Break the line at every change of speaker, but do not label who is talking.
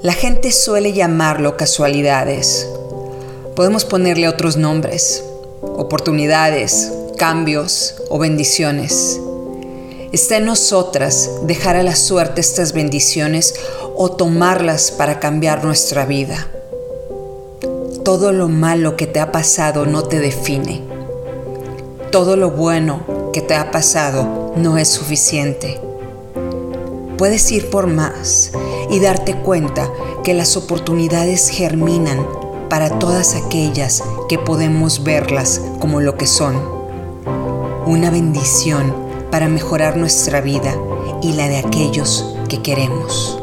La gente suele llamarlo casualidades. Podemos ponerle otros nombres, oportunidades, cambios o bendiciones. Está en nosotras dejar a la suerte estas bendiciones o tomarlas para cambiar nuestra vida. Todo lo malo que te ha pasado no te define. Todo lo bueno que te ha pasado no es suficiente. Puedes ir por más y darte cuenta que las oportunidades germinan para todas aquellas que podemos verlas como lo que son. Una bendición para mejorar nuestra vida y la de aquellos que queremos.